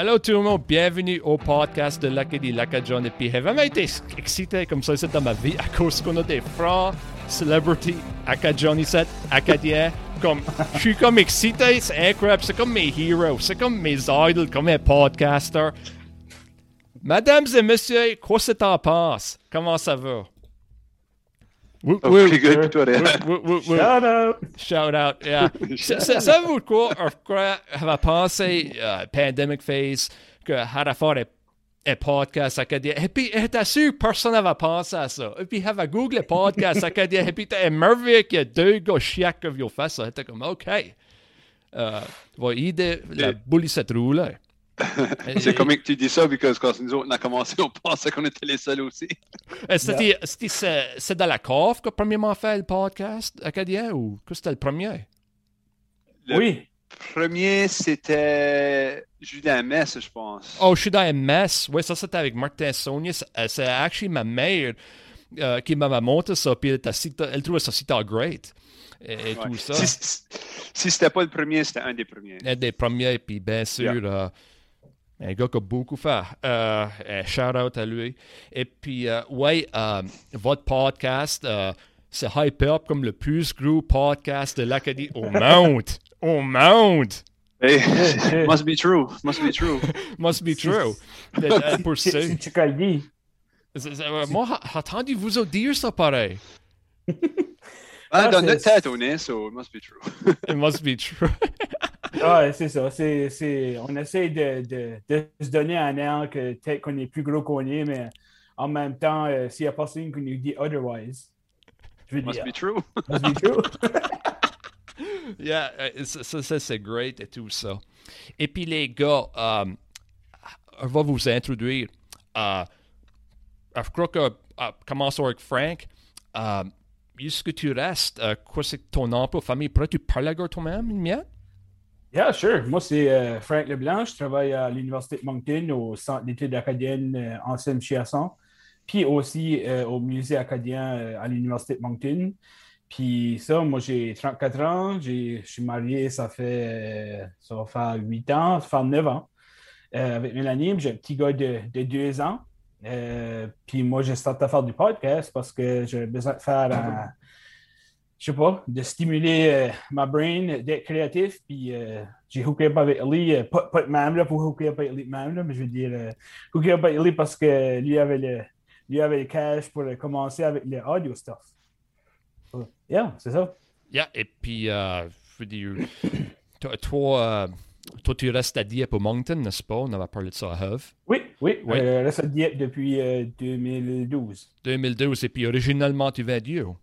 Allô tout le monde, bienvenue au podcast de l'Acadie Lacadjon. Et puis j'ai vraiment été excité comme ça dans ma vie à cause qu'on a des francs celebrity Acadionistes, Acadiens. Comme, je suis comme excité, c'est incroyable, c'est comme mes héros, c'est comme mes idoles, comme mes podcasters. Mesdames et messieurs, quoi que t'en penses? Comment ça va? Oh, pretty good, toi, Shout out! Shout out, yeah. ça, ça vaut quoi? Quoi, va penser, uh, pandemic phase, que had faire un podcast acadien. Et puis, t'as sûr, personne n'avait pensé à ça. Et puis, avait Google podcast acadien. Et puis, t'as émerveillé qu'il y a deux gars chiants qui ont fait ça. T'es comme, OK. Euh, va aider la boule cette roue-là. c'est comme que tu dis ça, parce que quand nous autres, on a commencé, on pensait qu'on était les seuls aussi. C'est dans la cave que premièrement fait le podcast acadien ou que c'était le premier? Le Oui. premier, c'était Julien Mess, je pense. Oh, je suis dans MS. Oui, ça c'était avec Martin Sonia. C'est actually ma mère euh, qui m'a montré ça, puis elle, elle trouvait ça super great. Et, et Ouais. tout ça. Si, si, si c'était pas le premier, c'était un des premiers. Un des premiers, puis bien sûr, euh, un gars qui a beaucoup fait. Euh, un shout-out à lui. Et puis, euh, ouais, euh, votre podcast, euh, c'est hype up comme le plus gros podcast de l'Acadie au monde. Au monde! Hey, must be true. Must be true. Must be true. Euh, Pour ça. C'est. C'est- c'est- euh, Moi, attendez-vous autres dire ça pareil. Ah, dans notre tête, on est, so it must be true. It must be true. Ouais, c'est ça. On essaie de, de, de se donner un air que peut-être qu'on est plus gros qu'on est, mais en même temps, euh, s'il n'y a personne qui nous dit otherwise, je veux Must dire, be true. must be true. Yeah, euh, ça, c'est great et tout ça. Et puis les gars, euh, on va vous introduire. Euh, je crois que, commençons avec Frank. Est-ce que tu restes? Quoi c'est ton emploi famille? Pourrais-tu parler à toi-même, une mienne? Yeah, sure. Moi, c'est euh, Frank Leblanc. Je travaille à l'Université de Moncton, au Centre d'études acadiennes euh, Chiasson, puis aussi euh, au Musée acadien euh, à l'Université de Moncton. Puis ça, moi, j'ai 34 ans. Je suis marié, ça fait, ça va faire 8 ans, ça fait 9 ans avec Mélanie. J'ai un petit gars de, de 2 ans. Puis moi, j'ai starté à faire du podcast parce que j'ai besoin de faire un, je sais pas, de stimuler euh, ma brain, d'être créatif. Puis euh, j'ai hooké up avec Lee, euh, pas, pas de même là, pour hooker up avec de même, là, mais je veux dire, euh, hooké up avec Lee parce que lui avait le, lui avait le cash pour commencer avec le audio stuff. Yeah, c'est ça. Yeah, et puis, je veux dire, toi, toi, toi, tu restes à Dieppe au Moncton, n'est-ce pas? On avait parlé de ça à Hove. Oui, oui, Oui. Euh, reste à Dieppe depuis euh, 2012. 2012, et puis originalement, tu viens d'où?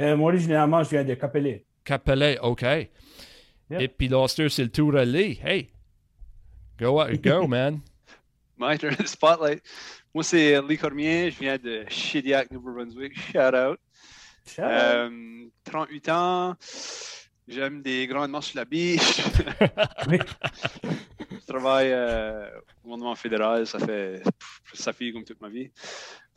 Euh, moi, originalement, je viens de Capelé. Capellet, OK. Et puis, Loster, c'est le tour à Lee. Hey, go, go, man. My turn, spotlight. Moi, c'est Lee Cormier. Je viens de Shediac, Nouveau-Brunswick. Shout out. Shout out. Euh, 38 ans. J'aime des grandes marches sur la biche. Travaille euh, au gouvernement fédéral. Ça fait, ça fait comme toute ma vie.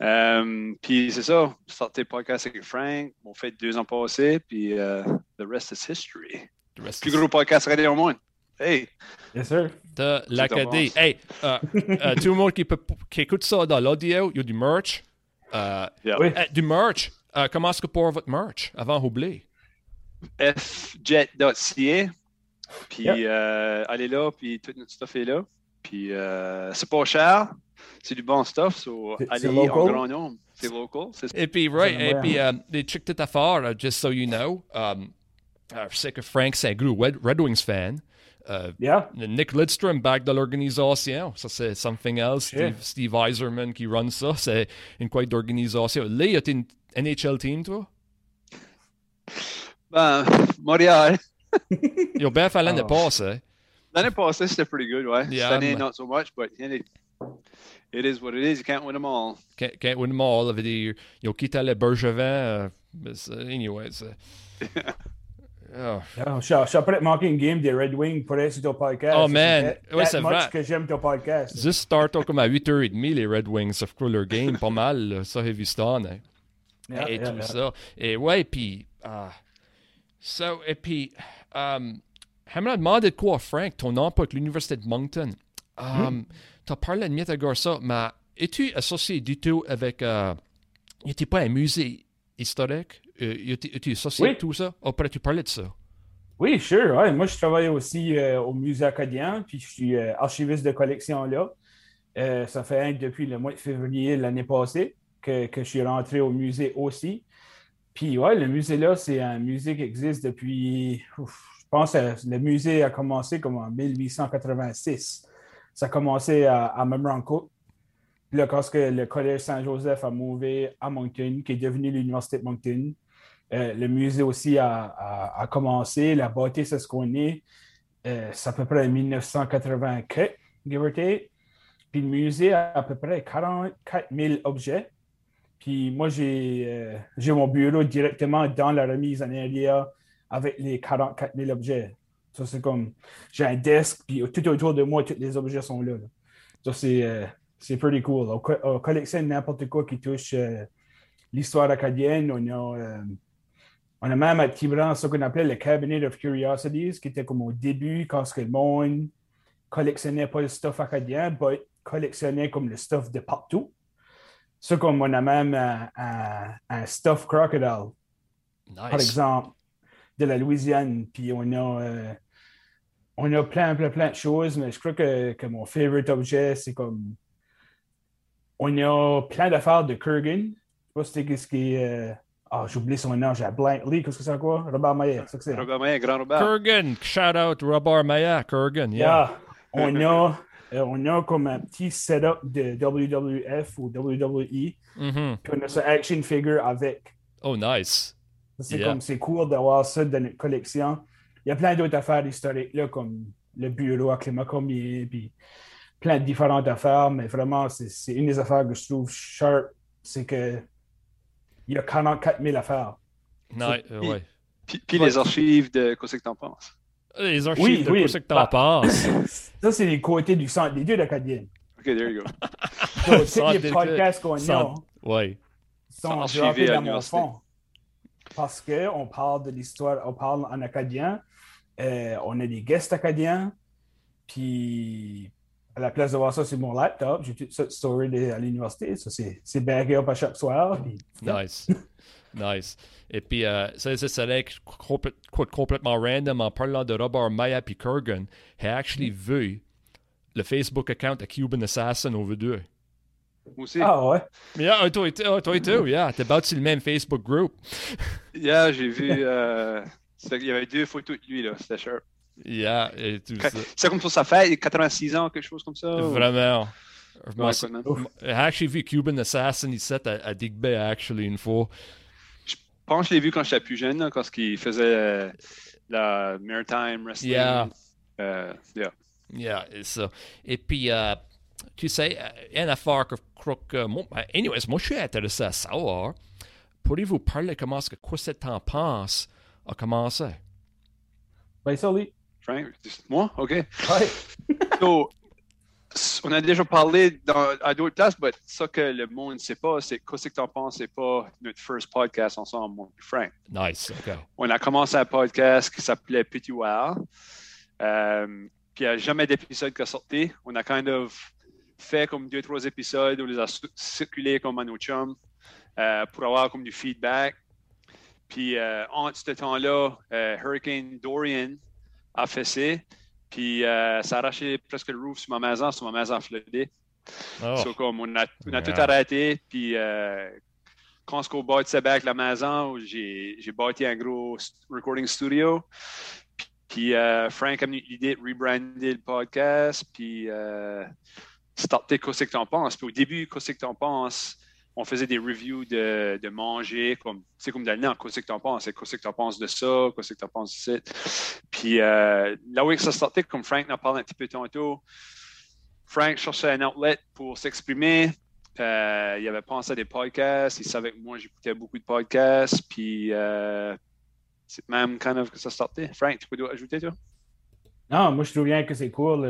Euh, puis c'est ça. Le podcast avec Frank. On fait deux ans passés. Puis euh, the rest is history. The rest Plus is- gros podcast radio au monde. Hey! Yes, sir. de l'Acadie. Hey, euh, euh, tout le monde qui, peut, qui écoute ça dans l'audio, il y a du merch. Euh, Yeah. Oui. euh, du merch. Comment est-ce que pour votre merch avant d'oublier? fjet.ca. Puis Yep. euh, allez là, puis tout notre stuff est là. Puis euh, c'est pas cher, c'est du bon stuff, so allez c'est en local? grand nombre. C'est local. Et puis, right, et puis, euh, des trucs de affaire, uh, just so you know, um, je sais que Frank, c'est un gros Red, Red Wings fan. Euh, Yeah. Nick Lidstrom, back de l'organisation. Ça, c'est something else. Steve, Steve Eiserman qui run ça. C'est une quoi d'organisation. Lee, as-tu une NHL team, toi? Ben, Montréal. Ils ont bien fait l'année Oh. passée. L'année passée, c'était pretty good, ouais. Yeah, Cette année, mais- not so much, but it, it is what it is. You can't win them all. Can't, can't win them all. Ça veut dire, Ils ont quitté le Bergevin. mais c'est- uh, uh, anyway, c'est... Uh, oh. Yeah, je, je suis après de manquer une game des Red Wings pour être sur ton podcast. Oh, man. fait Ouais, that c'est much vrai. que j'aime ton podcast. Juste start comme à 8h30, les Red Wings, sauf que leur game, pas mal, là, ça, heavy stone, hein. Yeah, et yeah, tout yeah. ça. Et ouais, puis, ah, so, et puis, um, j'aimerais demander de quoi, Frank, ton emploi avec l'Université de Moncton. Um, Tu as parlé de Mythagorsa, mais es-tu associé du tout avec. Euh, n'était pas un musée historique? Euh, Es-tu associé Oui. à tout ça? Après, tu parlais de ça? Oui, sure. ouais. Moi, je travaille aussi euh, au musée acadien, puis je suis euh, archiviste de collection là. Euh, ça fait un depuis le mois de février l'année passée que, que je suis rentré au musée aussi. Puis, ouais, le musée là, c'est un musée qui existe depuis. je pense le musée a commencé comme en 1886. Ça a commencé à, à Memramcook. Puis là, quand le Collège Saint-Joseph a mouvé à Moncton, qui est devenu l'Université de Moncton, euh, le musée aussi a, a- commencé. La bâtisse, c'est ce qu'on est. Euh, c'est à peu près 1984, give. Puis le musée a à peu près 44 000 objets. Puis moi, j'ai euh, j'ai mon bureau directement dans la remise en arrière avec les 44 000 objets. Ça, c'est comme, j'ai un desk, puis tout autour de moi, tous les objets sont là. Ça, c'est euh, c'est pretty cool. On, co- on collectionne n'importe quoi qui touche euh, l'histoire acadienne. On a, on a même à Tibran ce qu'on appelait le Cabinet of Curiosities, qui était comme au début, quand ce que le monde collectionnait pas le stuff acadien, mais collectionnait comme le stuff de partout. Ça, comme on a même un, un- un stuff crocodile, Nice. par exemple, de la Louisiane. Puis on a, euh, on a plein, plein, plein de choses, mais je crois que, que mon favorite objet, c'est comme. On a plein d'affaires de Kurgan. Je sais pas si c'était ce qui est. euh, Ah, j'ai oublié son nom, j'ai un blank. Lee, qu'est-ce que c'est quoi? Robert Maillet, c'est ça que c'est. Robert Maillet, grand Robert. Kurgan, shout out Robert Maya, Kurgan, yeah. Yeah. On a, euh, on a comme un petit setup de WWF ou WWE. Mhm. Puis on a sa action figure avec. Oh, nice. C'est Yeah. comme c'est cool d'avoir ça dans notre collection. Il y a plein d'autres affaires historiques, là, comme le bureau à Clément Comier, puis plein de différentes affaires, mais vraiment, c'est c'est une des affaires que je trouve sharp, c'est que il y a 44 000 affaires. Nice, euh, ouais. Puis, puis les archives de Qu'est-ce que t'en penses? Les archives Oui, de oui. quoi c'est que t'en Bah. penses? Ça, c'est les côtés du centre des deux d'acadienne. OK, there you go. Donc, tous les des- podcasts qu'on a Ouais. sont archivés dans mon fond. Parce qu'on parle de l'histoire, on parle en acadien, euh, on a des guests acadiens, puis à la place de voir ça sur mon laptop, j'ai toute cette story à l'université. Ça, c'est c'est bagué up à chaque soir. puis- Nice. nice. Et puis, euh, ça, ça serait complè- quoi de complètement random en parlant de Robert Maya puis Kurgan. J'ai actually vu le Facebook account de Cuban Assassin over deux. Aussi. Ah ouais. Yeah, toi et tout, oh, toi et tout, yeah. T'es sur le même Facebook group. Yeah, j'ai vu. euh, c'est- il y avait deux photos de lui, là. C'était cher. Yeah, et tout ça. C'est comme pour sa fête, il a 86 ans, quelque chose comme ça. ou- Vraiment. Ouf. j'ai actually vu Cuban Assassin ici à, à Digby, actually, une fois. Je pense que je l'ai vu quand j'étais plus jeune, là, quand il faisait euh, la Maritime Wrestling. Yeah. Euh, yeah. Ça. Et puis, euh, tu sais, une affaire que je crois que... Moi, ben, anyways, moi, je suis intéressé à savoir. Pourriez-vous parler comment est-ce que quoi c'est t'en penses a commencé? Ben, ça, oui. Frank, moi? OK. Ouais. So, on a déjà parlé dans, à d'autres places, mais ça que le monde ne sait pas, c'est qu'est-ce que tu en penses, c'est pas notre first podcast ensemble, et Frank. Nice, OK. On a commencé un podcast qui s'appelait Petit Wow. Euh, puis il n'y a jamais d'épisode qui est sorti. On a kind of fait comme deux, trois épisodes, on les a cir- circulés comme à nos chums euh, pour avoir comme du feedback. Puis euh, entre ce temps-là, euh, Hurricane Dorian a fessé. Puis euh, ça a arraché presque le roof sur ma maison, sur ma maison flottée. Oh, So, comme on a, on a tout arrêté, puis euh, quand on bâtissait avec la maison, j'ai j'ai bâti un gros recording studio. Puis euh, Frank a mis l'idée de rebrander le podcast, puis starter Qu'est-ce que t'en penses? Puis au début, Qu'est-ce que t'en penses, on faisait des reviews de, de manger, comme c'est comme le nom, Qu'est-ce que t'en penses, Qu'est-ce que t'en penses de ça, Qu'est-ce que t'en penses de ça. Puis euh, là où ça startait, comme Frank en parlé un petit peu tantôt, Frank cherchait un outlet pour s'exprimer. Euh, il avait pensé à des podcasts. Il savait que moi, j'écoutais beaucoup de podcasts. Puis, euh, c'est même kind of que ça sortait. Frank, tu peux ajouter, toi? Non, moi, je trouve bien que c'est cool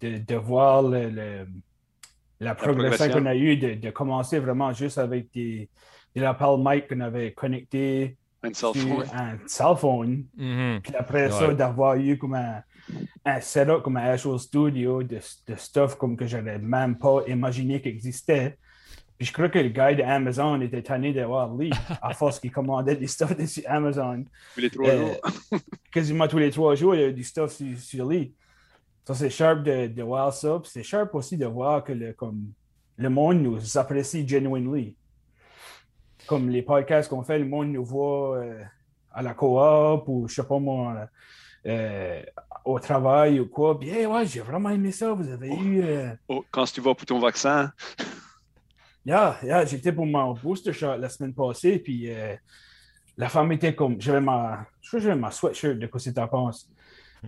de, de voir le- la progression progression. qu'on a eue, de, de commencer vraiment juste avec des, des lapels mic qu'on avait connectés Un sur cell phone. un cell phone. mhm. Puis après ça, Ouais. d'avoir eu comme un, un setup comme un Actual Studio de, de stuff comme que j'avais même pas imaginé qu'existait. Puis je crois que le gars d'Amazon était tanné de voir Lee à force qu'il commandait des stuff sur Amazon. Tous les trois Euh, jours. quasiment tous les trois jours, il y a du stuff sur, sur Lee. Ça, c'est sharp de, de voir ça. Puis c'est sharp aussi de voir que le, comme, le monde nous apprécie genuinely. Comme les podcasts qu'on fait, le monde nous voit euh, à la coop ou je sais pas moi, euh, au travail ou quoi. Bien, ouais, j'ai vraiment aimé ça. Vous avez eu. euh, Oh, quand tu vas pour ton vaccin, Yeah, yeah, j'étais pour mon booster shot la semaine passée, puis la femme était comme, j'avais ma, je crois que j'avais ma sweatshirt de quoi c'est t'en penses.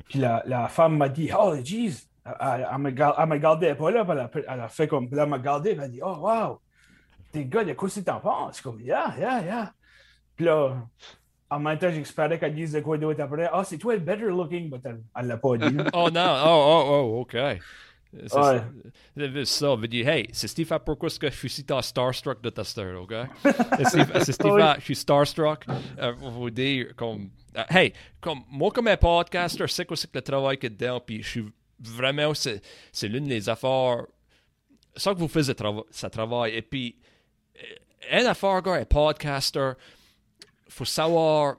Puis la, la femme m'a dit, oh, jeez, elle, elle- elle me gar- elle pas là, puis elle a, elle a fait comme, là, elle m'a gardé, puis elle a dit, oh, wow, t'es gars de quoi c'est t'en penses? Comme, yeah, yeah, yeah. Puis là, en même temps, j'espérais qu'elle dise de quoi d'autre après. Ah, c'est toi le better looking, mais elle, l'a pas dit. Oh non, oh, oh, oh, OK. C'est Ouais. ça. Ça. veut dire, hey, c'est Steve, pourquoi est-ce que je suis si ta starstruck de ta star, OK? C'est Steve, Oui. je suis starstruck. Euh, vous dire, comme, hey, comme, moi, comme un podcaster, sais quoi c'est que le travail qu'il y a dedans, puis je suis vraiment, c'est, c'est l'une des affaires, ça que vous faites, ça travaille. Et puis, euh, une affaire, gars, un podcaster, faut savoir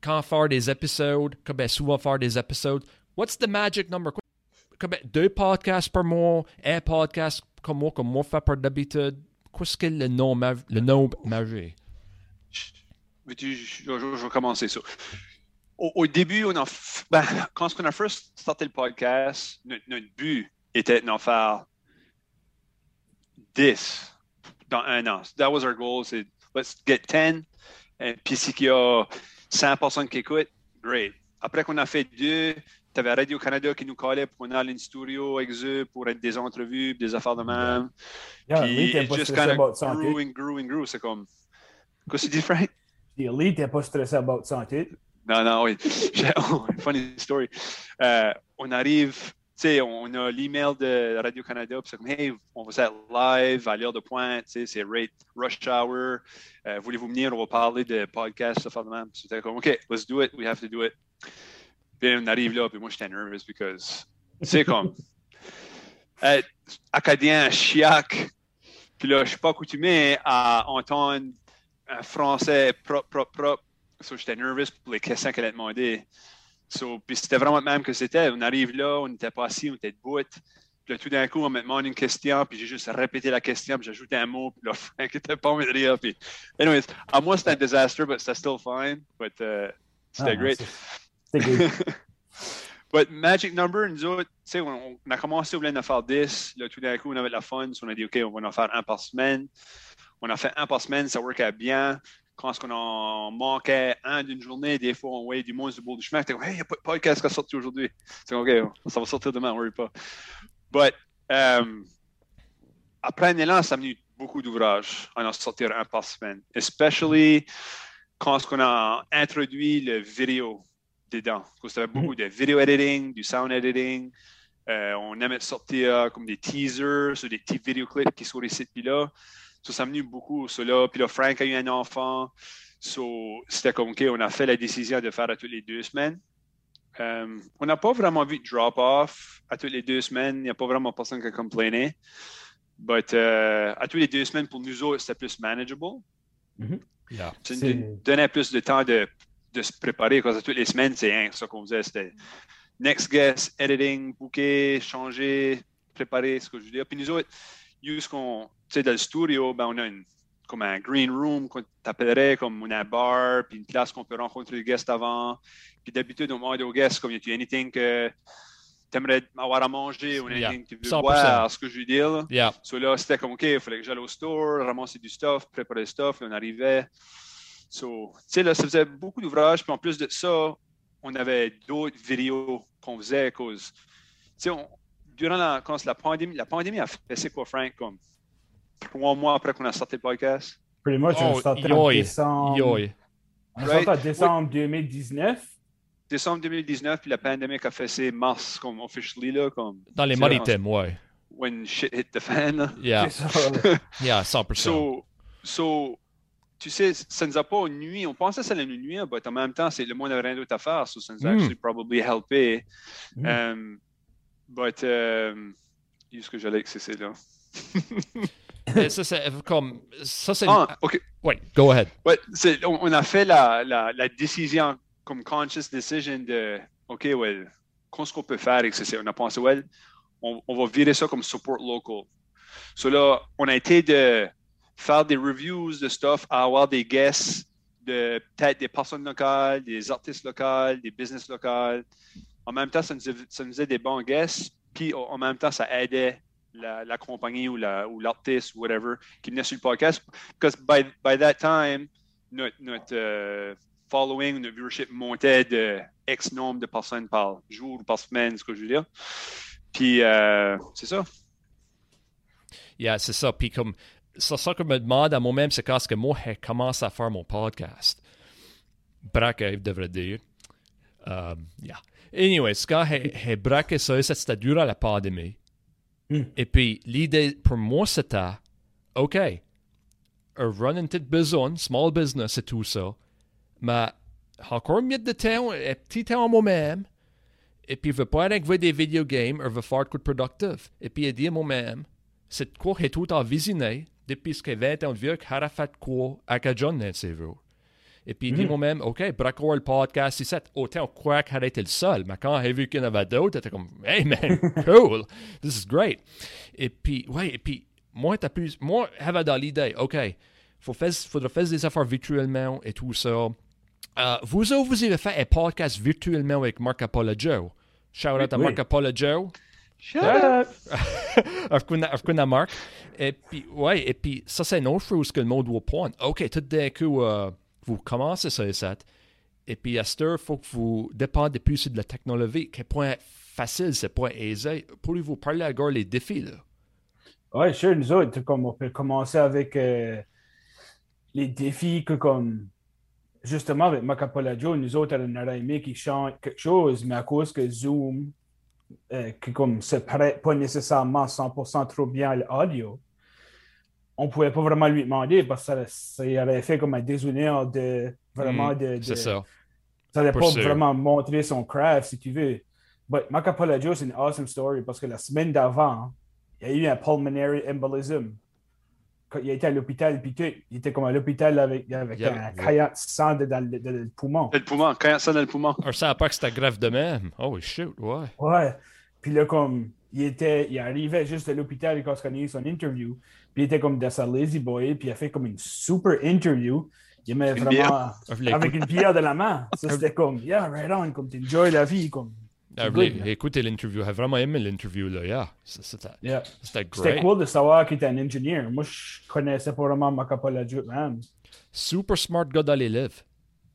quand faire des épisodes, comme souvent faire des épisodes. What's the magic number? Comme deux podcasts par mois, un podcast comme moi, comme moi fait par d'habitude. Qu'est-ce que le nom, le nom magique? Veux-tu, je, je- je vais commencer ça. Au, au début, on a, ben, quand on a first starté le podcast, notre, notre but était d'en faire 10 dans un an. That was our goal, c'est let's get 10. Et puis si il y a 100 personnes qui écoutent, great. Après qu'on a fait deux, tu avais Radio-Canada qui nous collait pour qu'on aille en studio avec eux pour être des entrevues, des affaires de même. Yeah, Puis it just kind of grew and grew and grew. C'est comme. Qu'est-ce que tu dis, Frank? Lee, t'es pas stressé about santé. Non, non, oui. Funny story. Euh, on arrive, tu sais, on a l'email de Radio-Canada, puis c'est comme, hey, on va être live à l'heure de pointe, tu sais, c'est rate rush hour. Euh, Voulez-vous venir? On va parler de podcast, ça même. Puis C'était comme, OK, let's do it, we have to do it. Puis on arrive là, puis moi, j'étais nervous because, c'est comme, être acadien, chiac, puis là, je suis pas accoutumé à entendre un français propre, propre, propre. So, j'étais nerveux pour les questions qu'elle a demandées. So, puis c'était vraiment le même que c'était. On arrive là, on n'était pas assis, on était debout. Puis là, tout d'un coup, on me demande une question, puis j'ai juste répété la question, puis j'ai ajouté un mot, puis là, Frank était pas envie de rire. Puis... Anyways, à moi, c'était un désastre, but c'était still fine. But uh, c'était Ah, great. C'était good. But Magic Number, nous autres, on, on a commencé au lieu d'en faire 10. Là, tout d'un coup, on avait de la fun. So, on a dit, OK, on va en faire un par semaine. On a fait un par semaine, ça workait bien. Quand on en manquait un d'une journée, des fois, on voyait du monde sur le bord du chemin. Comme, hey, il n'y a pas de podcast qui a sorti aujourd'hui? C'est comme, OK, ça va sortir demain, on worry pas. But, um, après un élan, ça a mis beaucoup d'ouvrages à en sortir un par semaine. Especially quand on a introduit le vidéo dedans. Parce que c'était beaucoup de video editing, du sound editing. Euh, on aimait sortir comme des teasers sur des petits vidéoclips qui sont ici puis là. So, ça a mené beaucoup cela. Puis là, Frank a eu un enfant. So, c'était comme, OK, on a fait la décision de faire à toutes les deux semaines. Euh, on n'a pas vraiment vu de drop-off à toutes les deux semaines. Il n'y a pas vraiment personne qui a complainé. But euh, à toutes les deux semaines, pour nous autres, c'était plus manageable. Yeah. Ça C'est- nous donnait plus de temps de, de se préparer. Parce que toutes les semaines, c'est hein, ça qu'on faisait. C'était next guest, editing, booker, changer, préparer, ce que je veux dire. Puis nous autres, use qu'on, tu sais, dans le studio, ben, on a une, comme un green room qu'on t'appellerait, comme on a un bar, puis une place qu'on peut rencontrer les guests avant. Puis d'habitude, on demande aux guests, comme, y a anything que tu aimerais avoir à manger ou anything que tu veux 100%. boire, ce que je veux dire. là. Yeah. So là, c'était comme, OK, il fallait que j'aille au store, ramasser du stuff, préparer le stuff, et on arrivait. So, tu sais, là, ça faisait beaucoup d'ouvrages. Puis en plus de ça, on avait d'autres vidéos qu'on faisait à cause. Tu sais, durant la, quand la pandémie, la pandémie a fait, c'est quoi, Frank, comme trois mois après qu'on a sorti le podcast? Pretty much, on Oh, sortait en décembre. yoï. On Right. sortait en décembre 2019. Décembre 2019, puis la pandémie a fait c'est mars, comme officially, là, comme Dans les maritimes, ouais. when shit hit the fan. là. Yeah. Ça. Yeah, 100%. So, so tu sais, ça nous a pas nuit. On pensait que ça allait nous nuire, mais en même temps, c'est le monde n'a rien d'autre à faire. So ça nous a Mm. actually probably helpé. Mm. Um, but, um, ce que j'allais avec c'est là. Ça, c'est comme. Ça, c'est. Ah, OK. Ouais, go ahead. Ouais, on, on a fait la, la, la décision comme conscious decision de OK, well, qu'est-ce qu'on peut faire avec ça? On a pensé, well, on, on va virer ça comme support local. So là, on a été de faire des reviews de stuff, à avoir des guests de peut-être des personnes locales, des artistes locaux, des business locales. En même temps, ça nous, ça nous faisait des bons guests, puis en même temps, ça aidait la, la compagnie ou la- ou l'artiste, whatever, qui venait sur le podcast. Because by, by that time, notre, notre euh, following, notre viewership montait de X nombre de personnes par jour ou par semaine, ce que je veux dire. Puis, euh, c'est ça. Yeah, c'est ça. Puis comme. Ça, ça que je me demande à moi-même, c'est quand est-ce que moi, j'ai commencé à faire mon podcast? Braque, je devrais dire. Um, yeah. Anyway, quand j'ai braqué ça, c'était durant la pandémie. Mm. Et puis, l'idée pour moi, c'était, OK, un run une petite besoin, small business et tout ça, mais encore mieux de temps, un petit temps moi-même, et puis je veux pas aller jouer des video games, je veux faire de quoi de productif. Et puis, dire moi-même, c'est quoi j'ai tout en visionné, depuis ce que 20 ans vieux, qu'il a fait quoi à John dans ses jours. Et puis, dis moi-même, OK, braquer le podcast, ici, autant quoi qu'il été le seul. Mais quand j'ai vu qu'il y en avait d'autres, j'étais comme, hey man, cool, this is great. Et puis, ouais, et puis, moi, t'as plus, moi, j'avais dans l'idée, OK, faut faire, faudrait faire des affaires virtuellement et tout ça. Euh, vous autres, vous avez fait un podcast virtuellement avec Marc Apollo Joe. Shout out à Oui. Marc Apollo Joe. Ah, Afkuna, Afkuna Mark. Et puis, ouais, et puis, ça, c'est une autre chose que le monde doit prendre. OK, tout d'un coup, euh, vous commencez ça et ça. Et puis, à cette heure, il faut que vous dépendez plus de la technologie. Quel point facile, c'est point aisé. Pourriez-vous parler à gars les défis, là? Ouais, sure, nous autres, comme on peut commencer avec euh, les défis que comme justement avec Macapola Joe, nous autres, on aurait aimé qu'ils chantent quelque chose, mais à cause que Zoom, euh, que comme se prête pas nécessairement 100% trop bien à l'audio, on pouvait pas vraiment lui demander parce que ça, ça aurait fait comme un déshonneur de vraiment Mm, de, de- C'est ça. ça pas sûr. vraiment montrer son craft, si tu veux. But Macapola Joe, c'est une awesome story parce que la semaine d'avant, il y a eu un pulmonary embolism. Quand il a été à l'hôpital, puis tout, il était comme à l'hôpital avec, avec avait- un caillant de sang dans le, dans le poumon. Dans le poumon, ça dans le poumon. On savait pas que c'était grave de même. Oh, shoot, ouais. Ouais. Puis là, comme, il était, il arrivait juste à l'hôpital quand on a eu son interview. Puis il était comme dans sa lazy boy, puis il a fait comme une super interview. Il met Une vraiment bière. avec une bière de la main. Ça, c'était comme, yeah, right on, comme t'enjoy la vie, comme. Ah, good. Écoutez l'interview. J'ai vraiment aimé l'interview, là. Yeah. C'était Yeah. cool de savoir qu'il était un ingénieur. Moi, je connaissais pas vraiment Macapola Joe, man. Super smart gars dans les livres.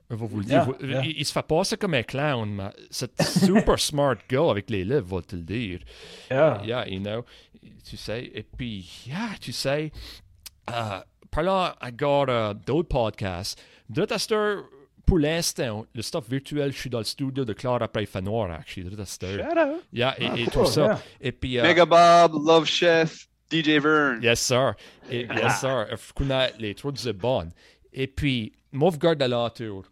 Vais vous le dire. Yeah, yeah. Il, il se fait passer comme un clown, mais c'est super smart gars avec les livres, va te le dire? Yeah. Yeah, you know. Tu sais, et puis, yeah, tu sais, euh, parlant gars euh, d'autres podcasts, heure, pour l'instant, le stuff virtuel, je suis dans le studio de Claire après Fanoir, actually, heure. Shout out. Yeah, et, et Ah, tout ça. yeah. Et puis, euh, Mega Bob, Love Chef, DJ Vern. Yes, sir. Et, yes, sir. Je connais les trois de bonnes. Et puis, je garde à l'entour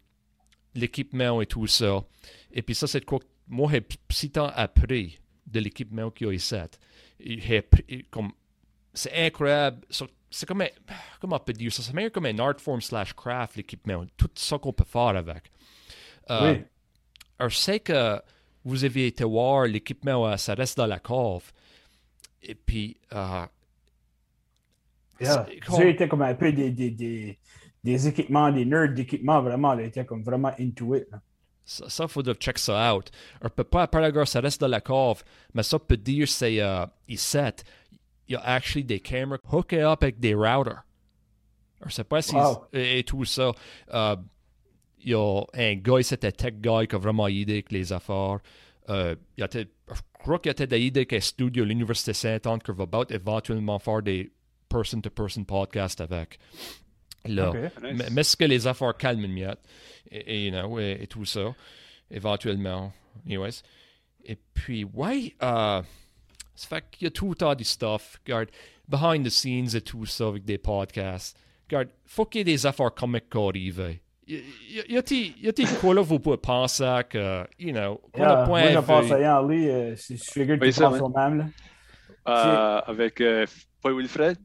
l'équipement et tout ça. Et puis, ça, c'est quoi moi, j'ai si temps appris de l'équipement qu'il y a ici. C'est incroyable. C'est comme un, comment on peut dire ça? C'est meilleur comme un art form slash craft, l'équipement. Tout ça qu'on peut faire avec. Euh, Oui. alors, sais que vous avez été voir l'équipement, euh, ça reste dans la cave. Et puis, euh, Yeah. c'est- comme un peu des, des, des, des équipements, des nerds d'équipement, vraiment. Là, était comme vraiment into it. là. Ça, ça faudrait check ça out. On peut pas parler de ça reste dans la cave, mais ça peut dire c'est ici, il y a actually des caméras hookées up avec des routers. Je sais pas si Wow. et, tout ça. Euh, il y a un gars, c'était tech guy qui a vraiment aidé avec les affaires. Euh, il y a été- je crois qu'il y a peut-être aidé avec un studio à l'Université Saint-Anne qui va éventuellement faire des person-to-person podcasts avec. Là. Ok. Nice. Mais, mais ce que les affaires calment une miette, et, et, you know, et, et tout ça, éventuellement. Anyways. Et puis, ouais, euh, ça fait qu'il y a tout le temps du stuff, regarde, behind the scenes et tout ça avec des podcasts. regarde, faut qu'il y ait des affaires comiques qui arrivent. Y, y, y a-t-il y a-t-il quoi là vous pouvez penser que, you know, qu'on Yeah, a point moi, je pense à euh, c'est- je tu ça, penses ouais. au même. Là. Euh, avec euh, Paul Wilfred.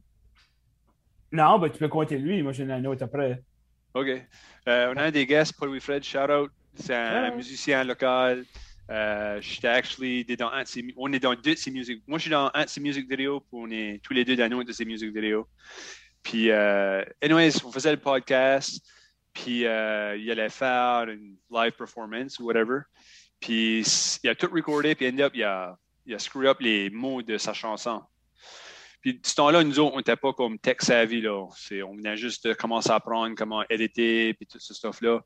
Non, ben, tu peux compter lui. Moi, j'en ai un autre après. OK. Euh, on a un des guests, Paul Wilfred, shout out. C'est un Ouais. musicien local. Euh, J'étais actually dans un de ses- on est dans deux de ses musiques. Moi, je suis dans un de ses musiques vidéo, puis on est tous les deux dans une de ses musiques vidéo. Puis, euh, anyways, on faisait le podcast, puis euh, il allait faire une live performance ou whatever. Puis, il a tout recordé, puis end up, il a, il a screw up les mots de sa chanson. Puis, ce temps-là, nous autres, on n'était pas comme tech savvy, là. On venait juste de commencer à apprendre comment éditer, puis tout ce stuff-là.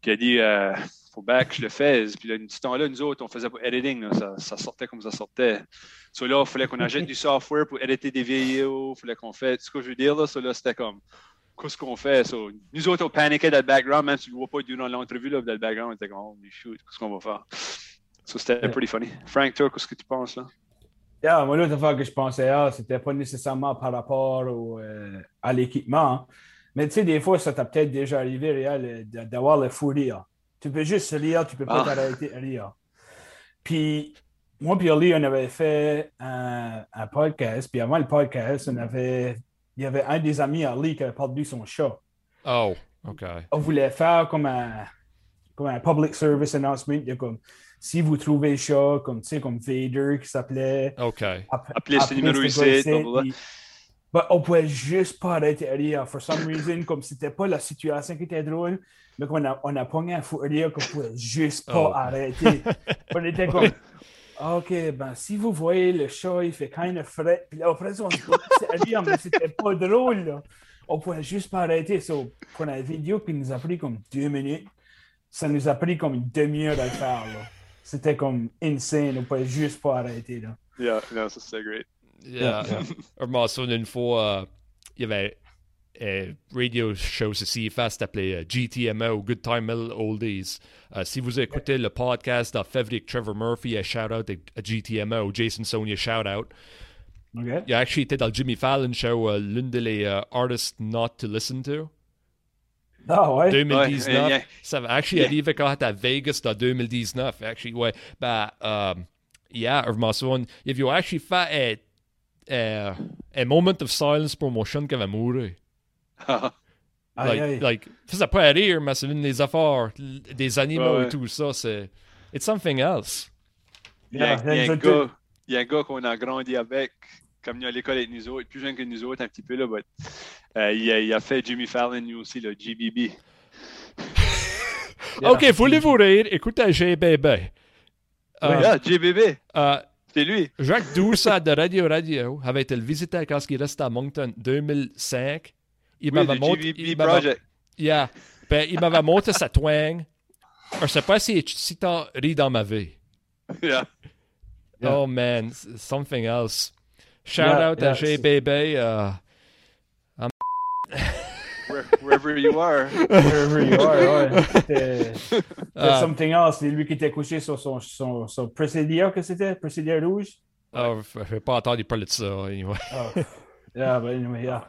Puis, il a dit, euh, faut que je le fasse. Puis, là, ce temps-là, nous autres, on faisait pas editing, là. Ça, ça sortait comme ça sortait. So, là, il fallait qu'on achète du software pour éditer des vidéos, il fallait qu'on fasse. Ce que je veux dire, là, so, là c'était comme, qu'est-ce qu'on fait? So, nous autres, on paniquait dans le background, même si tu ne le vois pas durant l'entrevue, là, dans le background, on était comme, oh, shoot, qu'est-ce qu'on va faire? So, c'était Yeah. pretty funny. Frank, toi, qu'est-ce que tu penses, là? Yeah, moi, l'autre affaire que je pensais à, c'était pas nécessairement par rapport au, euh, à l'équipement. Mais tu sais, des fois, ça t'a peut-être déjà arrivé, Réal, euh, d'avoir le fou rire. Tu peux juste rire, tu peux pas Ah. t'arrêter de rire. Puis, moi puis Oli, on avait fait un, un podcast. Puis avant le podcast, on avait, il y avait un des amis à Oli qui avait perdu son chat. Oh, OK. on voulait faire comme un, comme un public service announcement. comme, si vous trouvez le chat, comme, tu sais, comme Vader qui s'appelait. OK. app- Appelez ce numéro gars ici, ici, blablabla. puis- ben, on pouvait juste pas arrêter rire. For some reason, comme c'était pas la situation qui était drôle, mais on a, on a pogné un fou rire qu'on pouvait juste pas Oh. arrêter. on était comme, OK, ben, si vous voyez le chat, il fait kind of frais. Puis là, après ça, on à rire, mais c'était pas drôle, là. On pouvait juste pas arrêter. So, pour la vidéo qui nous a pris comme deux minutes, ça nous a pris comme une demi-heure à le faire, là. C'était comme insane. On pouvait juste pas arrêter, là. Yeah, non, ça c'était great. Yeah. Je m'en souviens une fois, euh, il y avait un radio show ici, fast appelé euh, GTMO, Good Time Middle Oldies. Euh, si vous écoutez le podcast février avec Trevor Murphy, un shout-out à, à GTMO, Jason Sonia shout-out. OK? Il a actually été dans le Jimmy Fallon show, euh, l'une des les, euh, artists not to listen to. Ah ouais? 2019. Ouais, yeah. Ça va actually Yeah. arriver quand à Vegas dans 2019. Actually, ouais. Ben, um, yeah, je m'en souviens. Il y avait actually fait un, un, un moment of silence pour mon chien qui mouru. Aïe, Like, aïe. like, faisait pas rire, mais c'est une des affaires, des animaux Ouais, ouais. et tout ça. C'est, it's something else. Il y a, Yeah, il y a nous un autres, gars, il y a un gars qu'on a grandi avec, comme il est à l'école avec nous autres, plus jeune que nous autres un petit peu, là, but, euh, il, a, il a fait Jimmy Fallon, lui aussi, le GBB. Yeah. Ok, voulez-vous rire? Écoutez, GBB. Euh, Yeah, GBB, euh, c'est lui. Jacques Doucet de Radio Radio avait été le visiteur quand il restait à Moncton 2005. Il Oui, m'avait montré. GBB il Project. Yeah. Ben, il m'avait montré sa twang. Je sais pas si, si t'as ri dans ma vie. Yeah. Yeah. Oh man, something else. Shout Yeah, out yeah, à GBB. Uh, Where- wherever you are. Wherever you are, ouais. C'était c'était uh, something else. C'est lui qui était couché sur son, son, son Presidia, que c'était? Presidia rouge? oh, je vais pas entendu parler de ça. Anyway. Oh. yeah, but anyway, yeah.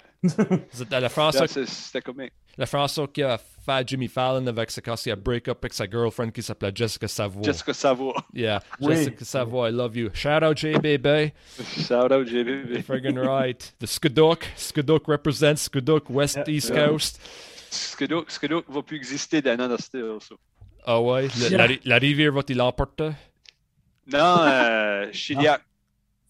C'était la France, C'était comique. La France qui a fait Jimmy Fallon avec sa quand il a break up avec sa girlfriend qui s'appelait Jessica Savoy. Jessica Savoie. Yeah, Oui. Jessica Savoy, I love you. Shout out GBB. Shout out GBB. Friggin' right. The Skuduk. Skuduk represents Skuduk West Yeah, East yeah. Coast. Skidoo Skidoo va plus exister dans Still. so. Ah ouais, le- Yeah. la, ri- la rivière va-t-il l'emporter? Non, euh, Chiliac.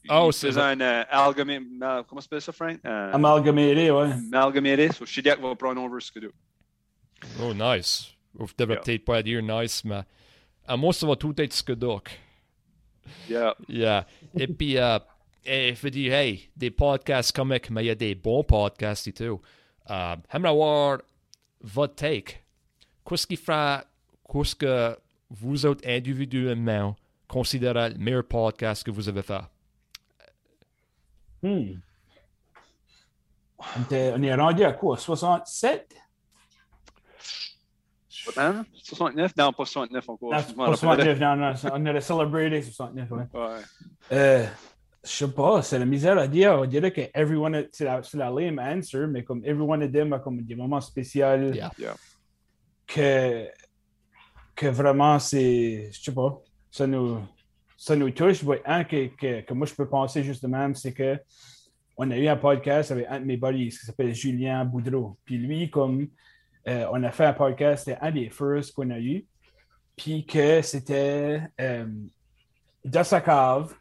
Oh, Il c'est un euh, algamé- mal- Comment s'appelle ça, Frank? Euh, Amalgamé, ouais. amalgamé. So, Chiliac va prendre over Skidoo. Oh, nice. Vous devez Yeah. peut-être pas dire nice, mais à moi, ça va tout être Skuduk. Yeah. Yeah. Et puis, euh, et je veux dire, hey, des podcasts comiques, mais il y a des bons podcasts et tout. Euh, J'aimerais avoir votre take. Qu'est-ce qui fera, qu'est-ce que vous autres individuellement considérez le meilleur podcast que vous avez fait? Hmm. On, était- on est rendu à quoi? 67? Hein? 69? Non, pas 69 encore. Non, pas rappellerai. 69, non, non. On aurait celebré 69, ouais. Ouais. Euh, Je sais pas, c'est la misère à dire. On dirait que everyone, c'est la, c'est la lame answer, mais comme everyone of them a comme des moments spéciaux Yeah. Yeah. que, que vraiment c'est, je sais pas, ça nous, ça nous touche. Ouais, un que, que, que moi je peux penser juste de même, c'est que on a eu un podcast avec un de mes buddies qui s'appelle Julien Boudreau. Puis lui, comme euh, on a fait un podcast, c'était un des first qu'on a eu. Puis que c'était euh, dans sa cave.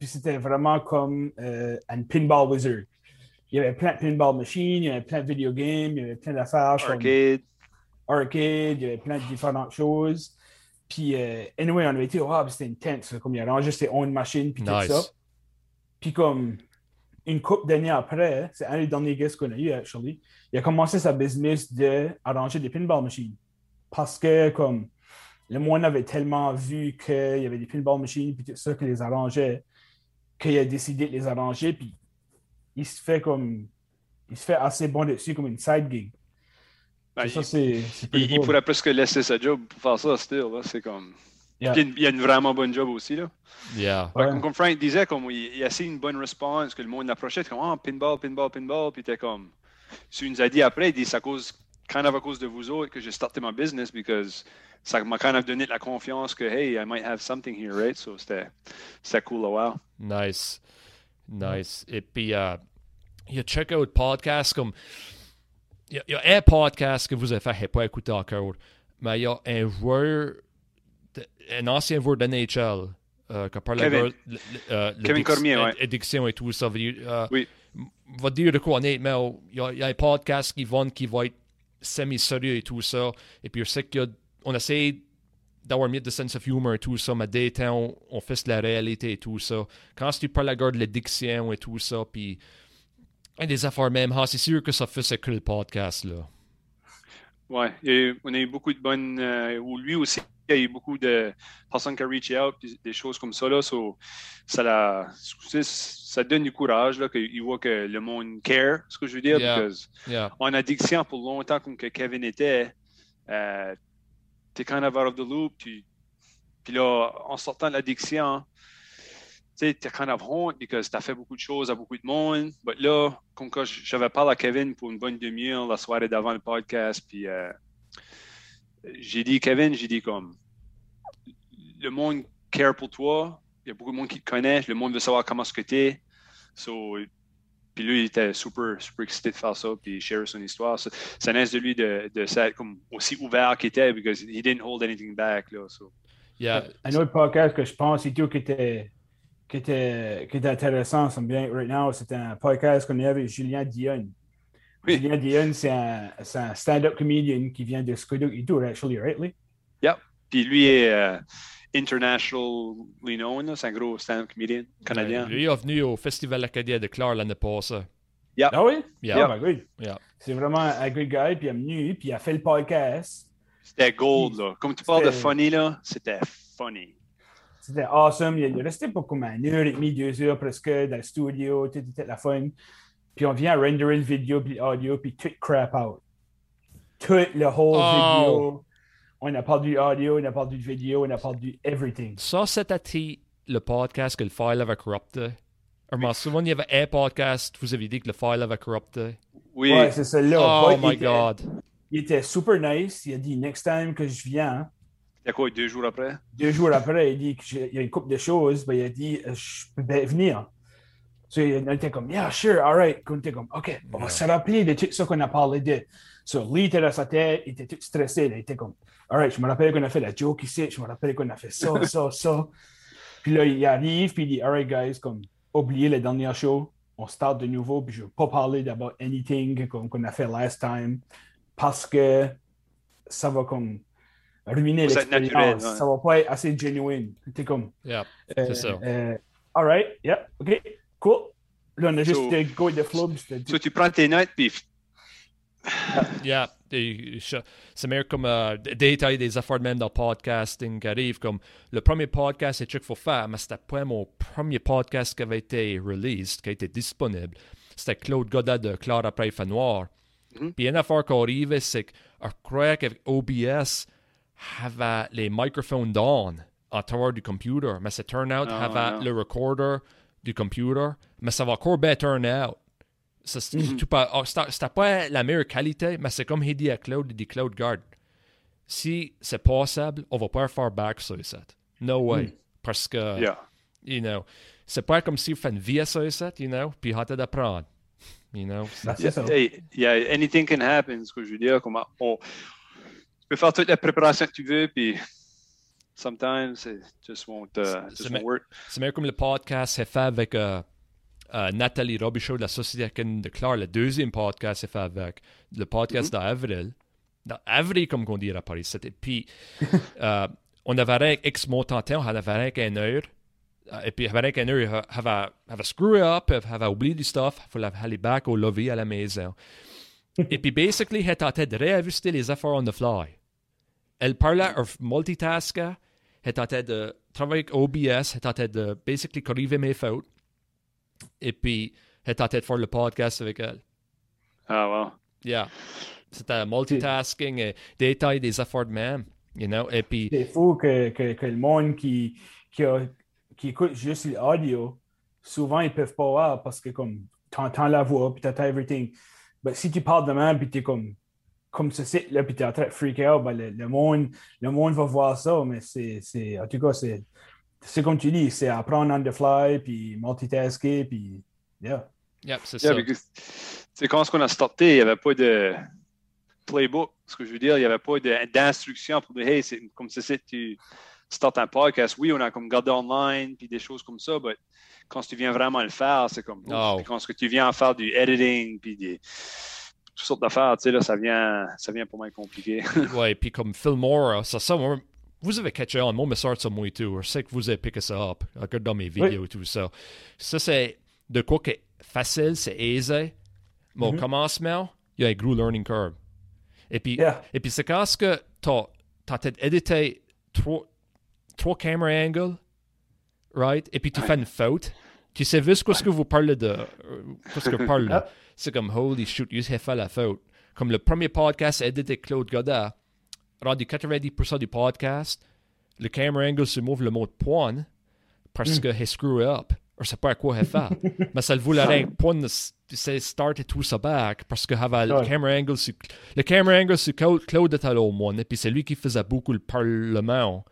Puis c'était vraiment comme euh, un pinball wizard. Il y avait plein de pinball machines, il y avait plein de video games, il y avait plein d'affaires. comme- Arcade. arcade, il y avait plein de différentes choses. Puis, euh, anyway, on avait été, oh, puis c'était intense. Comme il a rangé ses own machines, puis Nice. tout ça. Puis, comme une couple d'années après, c'est un des derniers guests qu'on a eu, actually, il a commencé sa business d'arranger des pinball machines. Parce que, comme, le monde avait tellement vu qu'il y avait des pinball machines, puis tout ça, qu'il les arrangeait, qu'il a décidé de les arranger, puis il se fait comme. Il se fait assez bon dessus comme une side gig. Ben, ça, il, c'est. c'est pretty il- il cool. pourrait presque laisser sa job pour faire ça, still. là. C'est comme. Yeah. Puis il y a une- y vraiment bonne job aussi. Là. Yeah. Ouais. Comme, comme Frank disait, comme, il, il a assez une bonne réponse, que le monde l'approchait, comme oh, pinball, pinball, pinball. Puis t'es comme. Si il nous a dit après, il dit c'est à cause, kind of à cause de vous autres que j'ai starté ma business, because ça m'a kind of donné la confiance que, hey, I might have something here, right? So c'était c'était cool a while. Nice. Nice. Et puis, euh, il y a check out podcast comme. Il y, a, il y a un podcast que vous avez fait, je n'ai pas écouté encore, mais il y a un joueur, de- un ancien joueur de NHL, euh, qui parle Kevin. de euh, Kevin l'addic- Cormier, ouais. addiction et tout ça. veut dire, euh, Oui. Va dire de quoi honnêtement, il y a, il y a un podcast qui va, qui va être semi-sérieux et tout ça. Et puis, je sais qu'on essaie d'avoir mis de sense of humor et tout ça, mais des temps, on, on fait la réalité et tout ça. Quand tu parles à de l'addiction et tout ça, puis hein, des affaires même, ah, c'est sûr que ça fait ce que le podcast, là. Ouais, et on a eu beaucoup de bonnes. euh, ou lui aussi, il y a eu beaucoup de personnes qui ont reach out, puis des choses comme ça. Là, so, ça, la, c'est- ça donne du courage, là, qu'il voit que le monde care, ce que je veux dire. Yeah. Because Yeah. en addiction, pour longtemps, comme que Kevin était, euh, t'es kind of out of the loop. tu- puis là, en sortant de l'addiction, tu sais, t'es kind of honte parce que t'as fait beaucoup de choses à beaucoup de monde. Mais là, comme quand j'avais parlé à Kevin pour une bonne demi-heure la soirée d'avant le podcast, puis euh, j'ai dit, Kevin, j'ai dit comme, le monde care pour toi, il y a beaucoup de monde qui te connaît, le monde veut savoir comment ce que t'es. So, puis lui, il était super, super excité de faire ça, puis share son histoire. Ça, ça naît de lui de, de ça, comme aussi ouvert qu'il était, because he didn't hold anything back. Là, so. Yeah. Un autre podcast que je pense et tout qui était, qui était, qui était intéressant, ça me vient right now, c'était un podcast qu'on a avec Julien Dionne. Oui. Julien Dionne, c'est un, stand-up comedian qui vient de Squidok et tout, actually, right, Lee? Puis lui est euh, internationally known, c'est un gros stand-up comedian canadien. Lui est venu au Festival Acadien de Clare l'année passée. Ah oui? Yeah. Oh my God. Yeah. C'est vraiment un good guy, puis il est venu, puis il a fait le podcast. C'était gold, là. Comme tu parles de funny, là, c'était funny. C'était awesome. Il est resté pour comme une heure et demie, deux heures presque dans le studio, tout était la fun. Puis on vient renderer le vidéo puis l'audio, puis tout crap out. Tout le whole Oh. vidéo. On a parlé du audio, on a parlé du vidéo, on a parlé du everything. Ça, c'était le podcast que le file avait corrupté. Je m'en souviens, il y avait un podcast, vous avez dit que le file avait corrupté. Oui, Ouais, c'est ça là. Oh Boy, il my était- God. Il était super nice. Il a dit, next time que je viens, c'était quoi, deux jours après? deux jours après, il dit qu'il y a une couple de choses. Ben, il a dit, euh, je peux bien venir. So, on était comme, yeah, sure, all right. On était comme, OK, on va se rappeler de tout ça qu'on a parlé de. So, Lee était dans sa tête, il était tout stressé. là. Il était comme, all right, je me rappelle qu'on a fait la joke ici, je me rappelle qu'on a fait ça, ça, ça. Puis là, il arrive, puis il dit, all right, guys, comme, oubliez le dernier show, on start de nouveau, puis je ne veux pas parler d'abord anything comme qu'on a fait last time, parce que ça va comme ruiner l'expérience. ouais. Ça va pas être assez genuine. T'es comme, Yeah. euh, C'est ça. euh, all right, yeah, OK, cool. Là, on a juste So- de go with the flow. So, tu prends tes notes, puis Yeah. Et je- C'est meilleur comme euh, des affaires de même dans le podcasting qui arrivent. Comme le premier podcast, c'est ce qu'il faut faire, mais c'était pas mon premier podcast qui avait été released, qui a été disponible. C'était Claude Godin de Claude après noir. Mhm. Puis une affaire qui arrivait, c'est que je crois qu'avec OBS, avait les microphones down en travers du computer, mais ça turn out Ah, avait le recorder du computer, mais ça va encore bien turn out. Mhm. tout pas, oh, c'est c'est pas la meilleure qualité, mais c'est comme il dit à Claude, il dit Claude Guard. Si c'est possible, on va pas faire back sur ça. No way. Mm. Parce que, Yeah. you know, c'est pas comme si on fait une vie à ça, you know, puis hâte d'apprendre. You know, c'est Yeah, yeah, anything can happen, ce que je veux dire. Comme on, tu peux faire toute la préparation que tu veux, puis sometimes it just won't, uh, C'est- just won't work. C'est meilleur comme le podcast est fait avec euh, euh, Nathalie Robichaud de la Société de Clare. Le deuxième podcast est fait avec le podcast d'Avril. Dans Avril, comme on dit à Paris. C'était, puis, euh, on avait rien X montant de temps, on avait rien qu'une heure. Euh, Et puis, avec une heure, il avait, avait screw up, il avait oublié du stuff, il fallait aller back au lobby à la maison. Et puis, basically, en train de réajuster les efforts on the fly. Elle parlait, elle multitasker, elle était en train de travailler avec OBS, elle était en train de basically corriger mes fautes. Et puis, elle était en train de faire le podcast avec elle. Ah, wow. Yeah. C'était multitasking, et détail des efforts de même. You know? Et puis, C'est fou que, que, que le monde qui, qui, a- qui écoute juste l'audio, souvent ils peuvent pas voir parce que comme t'entends la voix puis t'entends everything. Mais si tu parles de même puis t'es comme comme ceci là puis t'es en train de freak out, ben le, le monde le monde va voir ça, mais c'est c'est en tout cas c'est c'est comme tu dis, c'est apprendre on the fly puis multitasker puis yeah. yeah, c'est Yeah, ça. tu quand on a starté, il n'y avait pas de playbook. Ce que je veux dire, il n'y avait pas de- d'instruction pour dire, hey, c'est comme ça, c'est tu startes un podcast. Oui, on a comme gardé online puis des choses comme ça, mais quand tu viens vraiment le faire, c'est comme. Oh. Quand tu viens faire du editing puis des toutes sortes d'affaires, tu sais, là, ça vient, ça vient pour moi compliqué. ouais, puis comme Fillmore, ça, ça, moi, vous avez catché on, moi, me sort ça moi et tout. Je sais que vous avez piqué ça up, regarde dans mes vidéos et tout ça. Ça, c'est de quoi que facile, c'est aisé. Mais au Mhm. commencement, il y a un gros learning curve. Et puis, Yeah. et puis c'est quand ce que t'as, t'as peut-être édité trois, trois camera angles, right? Et puis tu fais une faute. Tu sais juste ce que vous parlez de, euh, qu'est-ce que vous parlez là? C'est comme, holy shoot, you have fait la faute. Comme le premier podcast édité Claude Godard, rendu 90% du podcast, le camera angle se move le mot de pointe parce que he screw up. Je sais pas à quoi il fait. Mais ça le voulait de c'est start et tout ça back parce que avait le camera angle sur, le camera angle sur Claude, Claude était là au et puis c'est lui qui faisait beaucoup le parlement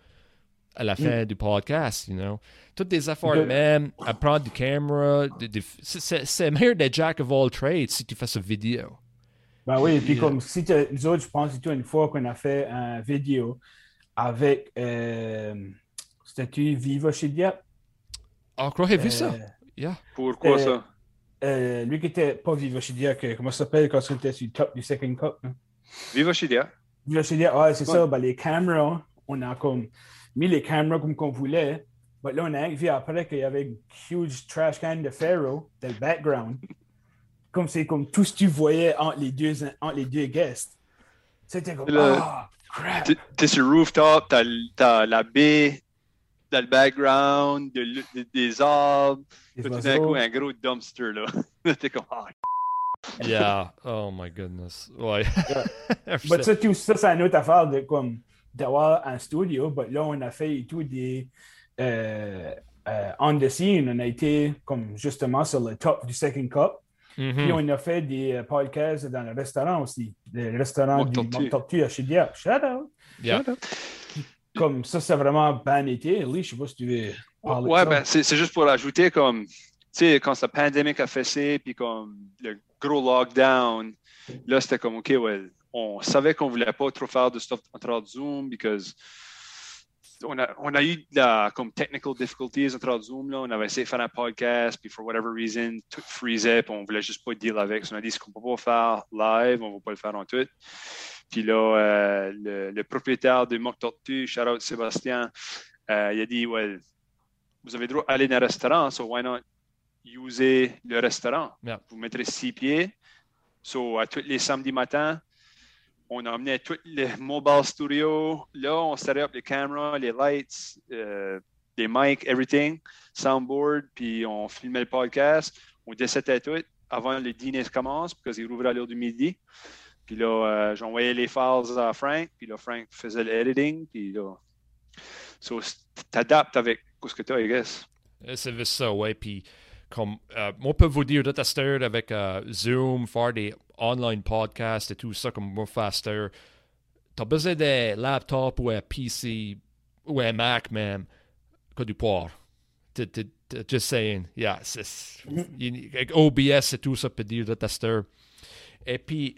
à la fin du podcast, you know. Toutes des efforts De- même, apprendre du camera, de- de- c'est- meilleur des jack of all trades si tu fais cette vidéo. Ben oui, puis Yeah. comme si nous autres, je pense une fois qu'on a fait une vidéo avec euh, c'était-tu Viva chez Diap? Ah, crois vu ça? Euh, Yeah. Pourquoi Euh, ça? euh, lui qui était pas Viva chez comment ça s'appelle quand on était sur le top du second cup? hein? Viva Chidia. Viva chez Diap, ouais, c'est Ouais. ça, ben, les caméras, on a comme mis les caméras comme qu'on voulait. Mais là, on a vu après qu'il y avait une huge trash can de Pharaoh dans le background. Comme c'est comme tout ce que tu voyais entre les deux, entre les deux guests. C'était comme, Le- ah, crap! T'es- sur le rooftop, t'as la baie dans le background, de l- de- des arbres. Tout d'un coup, un gros dumpster, là. T'es comme, ah, Yeah. Oh my goodness. Ouais. Mais ça, ça, c'est une autre affaire de comme d'avoir un studio. Mais là, on a fait et tout des euh, euh, on the scene. On a été comme justement sur le top du second cup. Mhm. Puis on a fait des euh, podcasts dans le restaurant aussi. Le restaurant du Tortue. À Chidiac. Shout out! Yeah. Comme ça, c'est vraiment bien été. Lee, je sais pas si tu veux parler Ouais, de ben, ça. c'est c'est juste pour ajouter comme, tu sais, quand la pandémie a fessé, puis comme le gros lockdown, là, c'était comme, OK, ouais, on savait qu'on voulait pas trop faire de stuff en travers de Zoom, because on a, on a eu de la, comme technical difficulties en travers de Zoom, là. On avait essayé de faire un podcast, puis for whatever reason, tout freezait, puis on voulait juste pas deal avec. So, on a dit, ce qu'on peut pas faire live, on va pas le faire en tout. Puis là, euh, le, le propriétaire de Mock Tortue, shout out Sébastien, euh, il a dit, well, vous avez droit d'aller dans un restaurant, so why not user le restaurant? Yeah. Vous mettrez six pieds. So, à tous les samedis matins, on emmenait tous les mobile studios. Là, on set up les caméras, les lights, euh, les mics, everything, soundboard, puis on filmait le podcast. On décétait tout avant le dîner commence, parce qu'il rouvrait à l'heure du midi. Puis là, euh, j'envoyais les files à Frank, puis là, Frank faisait l'editing, puis là. So, t'adaptes avec ce que tu as, I guess. Euh, C'est ça, ouais. Puis, comme, euh, je peux vous dire, de tester avec Zoom, faire des online podcasts et tout ça, comme moi, faster. T'as besoin d'un laptop ou un PC ou un Mac, même, que du poire. T- t- t- Just saying. Yeah, OBS et tout ça, peut dire de tester. Et puis,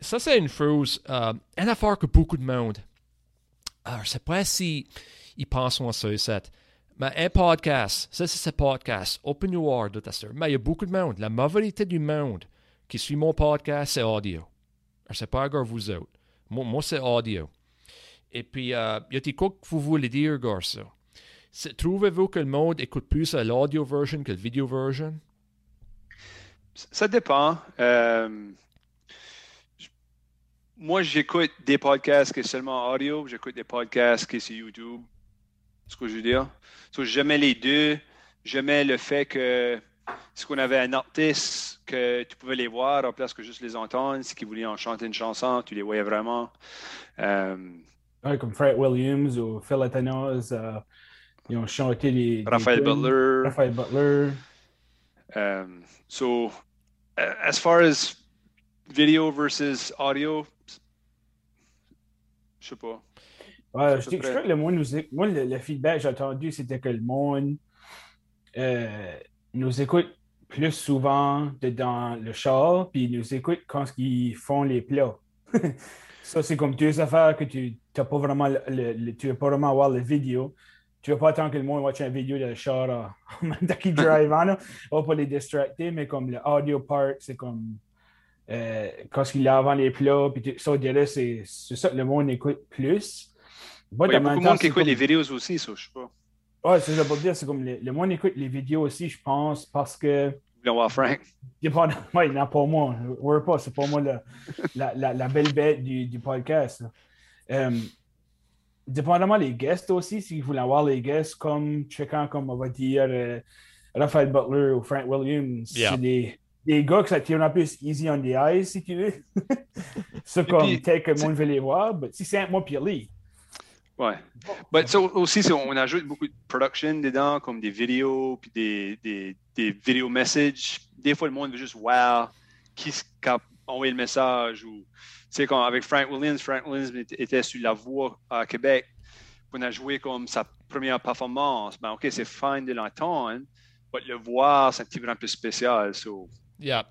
ça, c'est une chose, euh, une affaire que beaucoup de monde. Alors, je sais pas si ils pensent à ça, ça. Mais un podcast, ça, c'est ce podcast, open noir de tester. Mais il y a beaucoup de monde. La majorité du monde qui suit mon podcast, c'est audio. Je sais pas, gars, vous autres. Moi, moi c'est audio. Et puis, euh, il y a des quoi que vous voulez dire, Trouvez-vous que le monde écoute plus l'audio version que la vidéo version? Ça dépend. Euh, moi, j'écoute des podcasts qui sont seulement audio, j'écoute des podcasts qui sont sur YouTube. C'est ce que je veux dire. So, j'aimais les deux. J'aimais le fait que si on avait un artiste que tu pouvais les voir en place que juste les entendre, si qu'ils voulaient en chanter une chanson, tu les voyais vraiment. Euh, Ouais, comme Frank Williams ou Phil Atanas, euh, ils ont chanté les. Raphaël. Butler. Raphaël Butler. Um, so, as far as video versus audio, je sais pas. Ouais, je, crois que le monde nous éc- Moi, le, le feedback que j'ai entendu, c'était que le monde euh, nous écoute plus souvent dans le char, puis ils nous écoute quand ils font les plats. Ça, c'est comme deux affaires que tu n'as pas vraiment le, tu vas pas vraiment voir la vidéo. Tu vas pas attendre que le monde watch une vidéo dans le char en même qu'ils drive, hein, pas les distracter, mais comme le audio part, c'est comme euh, quand il est avant les plats, puis ça, dirait, c'est ça que le monde écoute plus. Il y a beaucoup de monde qui écoute comme- les vidéos aussi, ça, je sais pas. Ouais, c'est ça pour dire, c'est comme le, le monde écoute les vidéos aussi, je pense, parce que Vous voulez voir Frank? Dépendant- Ouais, non, pas moi. Ouais, pas, c'est pas moi le- la, la, la belle bête du, du podcast. Euh, dépendamment des guests aussi, si vous voulez avoir les guests comme checkant, comme on va dire, euh, Raphaël Butler ou Frank Williams, Yeah. c'est des, des gars que ça tire un peu easy on the eyes, si tu veux. c'est comme tel que le monde veut les voir, mais si c'est moi Lee. Ouais. But so, aussi, on ajoute beaucoup de production dedans, comme des vidéos, puis des, des, des vidéo messages. Des fois, le monde veut juste voir qui a envoyé le message. Ou, tu sais, avec Frank Williams, Frank Williams était- sur La Voix à Québec. On a joué comme sa première performance. Ben, OK, c'est fine de l'entendre, mais le voir, c'est un petit peu un peu spécial. So, Yeah,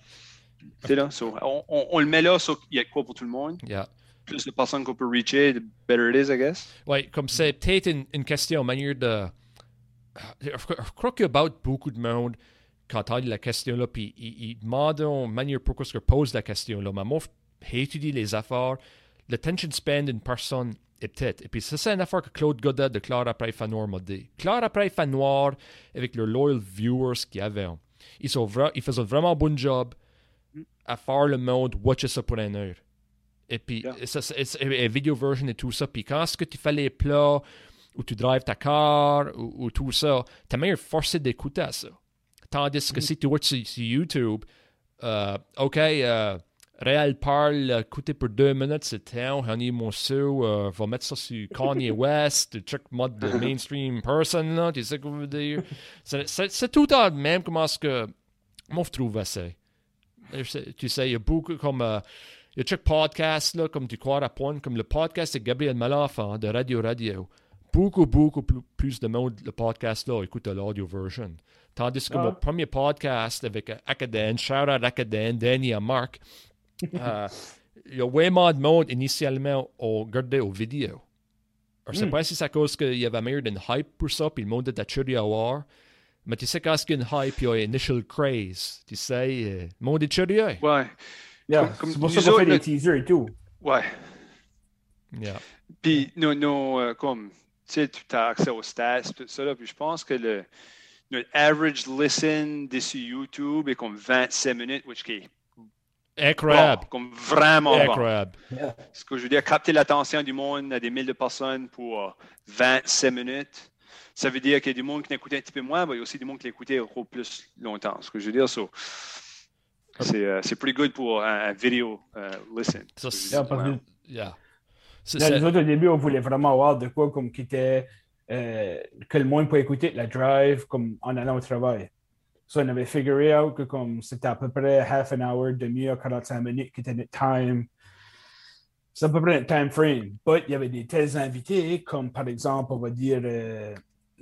là, so, on, on- on le met là, so, il y a quoi pour tout le monde. yeah. Plus de personnes qu'on peut reacher, the better it is, I guess. Oui, comme c'est peut-être une, une question, manière de. Je crois- je crois qu'il y a beaucoup de monde qui entendent la question-là, puis ils, ils demandent manière pourquoi ils posent la question-là. Mais moi, étudier les affaires, l'attention span d'une personne est peut-être. Et puis ça, c'est une affaire que Claude Godet de Claire après Fanoir m'a dit. Claire après Fanoir, avec leurs loyal viewers qu'ils avaient, ils, sont vra- ils faisaient vraiment un bon job à faire le monde watcher ça pour une heure. Et puis, Yeah. ça, c'est c'est- et vidéo version et tout ça. Puis quand est-ce que tu fais les plats, ou tu drives ta car, ou, ou tout ça, t'es même forcé d'écouter ça. Tandis que si tu watches sur, sur YouTube, euh, OK, euh, Réal parle, écoutez pour deux minutes, c'est temps, on est mon sou, euh, va mettre ça sur Kanye West, tu check mode de mainstream person, là, tu sais ce que je veux dire? C'est- tout le même comment est-ce que moi je trouve sais- Tu sais, il y a beaucoup comme. euh, il y a chaque podcast, là, comme tu crois à point, comme le podcast de Gabriel Malenfant de Radio Radio. Beaucoup, beaucoup plus, de monde, le podcast là, écoute l'audio version. Tandis que Ah. mon premier podcast avec euh, Akaden, shout out Akaden, Danny et Marc, euh, il y a vraiment de monde initialement au regardé aux vidéos. Je sais Hmm. pas si c'est à cause qu'il y avait meilleur d'une hype pour ça, puis le monde était curieux à voir. Mais tu sais, quand il y a une hype, il y a un initial craze. Tu sais, euh, le monde est curieux. Ouais. Yeah, Comme- c'est pour ça nous qu'on fait des le- teasers et tout. Ouais. Yeah. Puis, nos, nos, euh, comme, tu sais, tu as accès aux stats, tout ça, là, puis je pense que le, notre average listen dessus YouTube est comme 27 minutes, which qui est Incroyable. bon, comme vraiment bon. Incroyable. Ce que je veux dire, capter l'attention du monde à des milliers de personnes pour euh, 27 minutes, ça veut dire qu'il y a du monde qui l'écoutait un petit peu moins, mais il y a aussi du monde qui l'écoutait encore plus longtemps. Ce que je veux dire, so, c'est euh, c'est pretty good pour un, un vidéo euh, listen. Ça, Yeah, que- Yeah. Là, nous autres, au début, on voulait vraiment avoir de quoi comme qui était euh, que le monde peut écouter la drive comme en allant au travail. So, on avait figuré out que comme c'était à peu près half an hour, demi-heure, 45 minutes qui était notre time. C'est à peu près notre time frame. But il y avait des tels invités, comme par exemple, on va dire euh,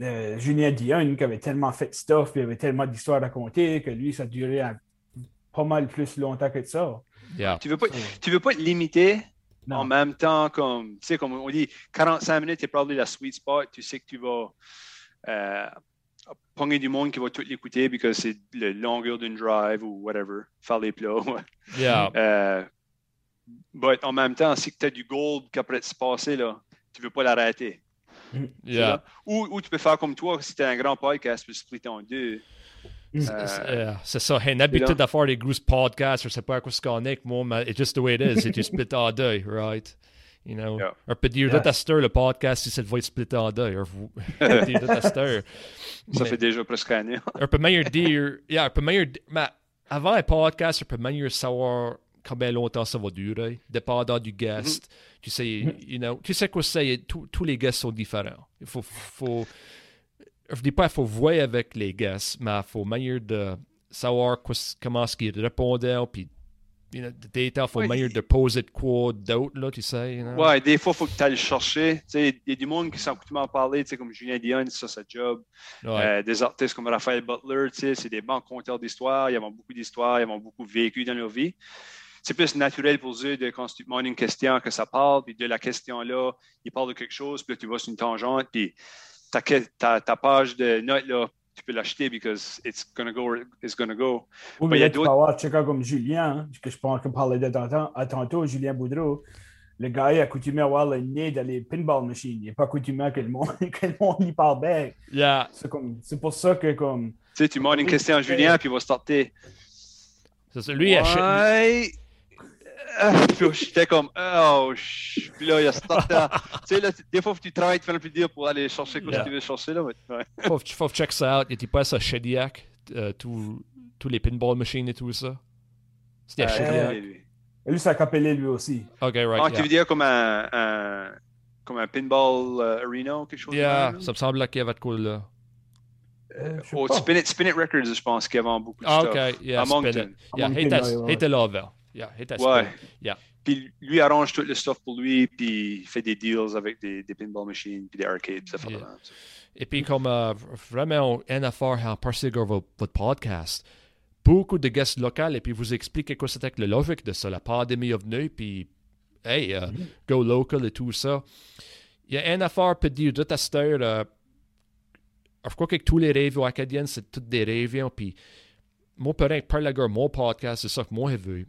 euh, Julien Dion, qui avait tellement fait de stuff, puis il avait tellement d'histoires à raconter, que lui, ça durait à- pas mal plus longtemps que ça. Yeah. Tu veux pas, tu veux pas te limiter non. en même temps, comme, tu sais, comme on dit, 45 minutes est probablement la sweet spot. Tu sais que tu vas euh, pogner du monde qui va tout l'écouter parce que c'est la longueur d'une drive ou whatever, faire les plats. Yeah. Euh, but en même temps, si tu as du gold qui après se passer, là, tu veux pas l'arrêter. Yeah. Ou, ou tu peux faire comme toi, si tu as un grand podcast, tu peux splitter en deux. C'est- Euh, c'est- ça. Une habitude de faire des gros podcasts. Je sais pas à quoi se connecte, moi, mais it's just the way it is. C'est tu split en deux, right? You know? Yeah. On peut dire tester le podcast si ça va être split en deux. Ça fait déjà presque un an. on peut meilleur dire. Yeah, on peut meilleur. Mais avant un podcast, on peut meilleur savoir combien longtemps ça va durer, dépendant du guest. Tu sais, you know, tu sais quoi c'est, tous tous les guests sont différents. Il faut, faut, je dis pas qu'il faut voir avec les guests, mais il faut meilleur de savoir quoi- comment est-ce qu'ils répondaient, puis you know, data, il faut Ouais, de poser de quoi d'autre, là, tu sais. you know? Ouais, des fois, il faut que tu ailles le chercher. Tu sais, Il y a du monde qui sont coutumés à en parler, tu sais, comme Julien Dion, ça sa job. Ouais. Euh, des artistes comme Raphaël Butler, tu sais, c'est des bons conteurs d'histoires. Ils ont beaucoup d'histoires, ils ont beaucoup vécu dans leur vie. C'est plus naturel pour eux de quand tu te demandes une question que ça parle, puis de la question-là, ils parlent de quelque chose, puis là, tu vas sur une tangente, puis ta, ta, ta page de notes, là, tu peux l'acheter because it's gonna go, it's gonna go. Oui, mais il y a tu peux avoir quelqu'un comme Julien, hein, que je pense qu'on parlait de tantôt, à tantôt, Julien Boudreau. Le gars est accoutumé à avoir le nez dans les pinball machines. Il n'est pas accoutumé à que le monde, que le monde y parle bien. Yeah. C'est comme- c'est pour ça que comme. Tu sais, tu demandes une question à Julien, puis il va starter. C'est ça. Lui, il achète- Ah, là, J'étais comme, oh, puis là, il y a ce temps. Tu sais, là, tu- des fois, tu travailles de faire le plus dur pour aller chercher ce Yeah. que tu veux chercher. Là, mais- ouais. faut, faut check ça out. Il était pas à Shediac, euh, tous les pinball machines et tout ça? C'était à Euh, Shediac. lui. Lui, ça a capellé lui aussi. Ok, Ah, right. tu yeah. veux dire comme un, un- comme un pinball euh, arena ou quelque chose Yeah, ça me semble qu'il y avait de quoi là. Euh, Oh. Spin It, Spin It Records, je pense, qui vend beaucoup de Ah, stuff. ok, yeah, à spin Moncton. it. Yeah, À Moncton, hit at, ouais, ouais. Yeah, hit Ouais. Yeah. Puis lui arrange tout le stuff pour lui, puis il fait des deals avec des, des pinball machines, puis des arcades, ça fait Yeah. de même, ça. Et puis, comme euh, vraiment, une affaire à passer sur votre, votre podcast, beaucoup de guests locaux, et puis vous expliquez quoi c'était que le logique de ça, la pandémie est venue, puis, hey, euh, go local et tout ça. Il y a une affaire peut dire de cette heure, euh, je crois que tous les réunions acadiennes, c'est toutes des réunions, puis moi, rien que parler de mon podcast, c'est ça que moi j'ai vu.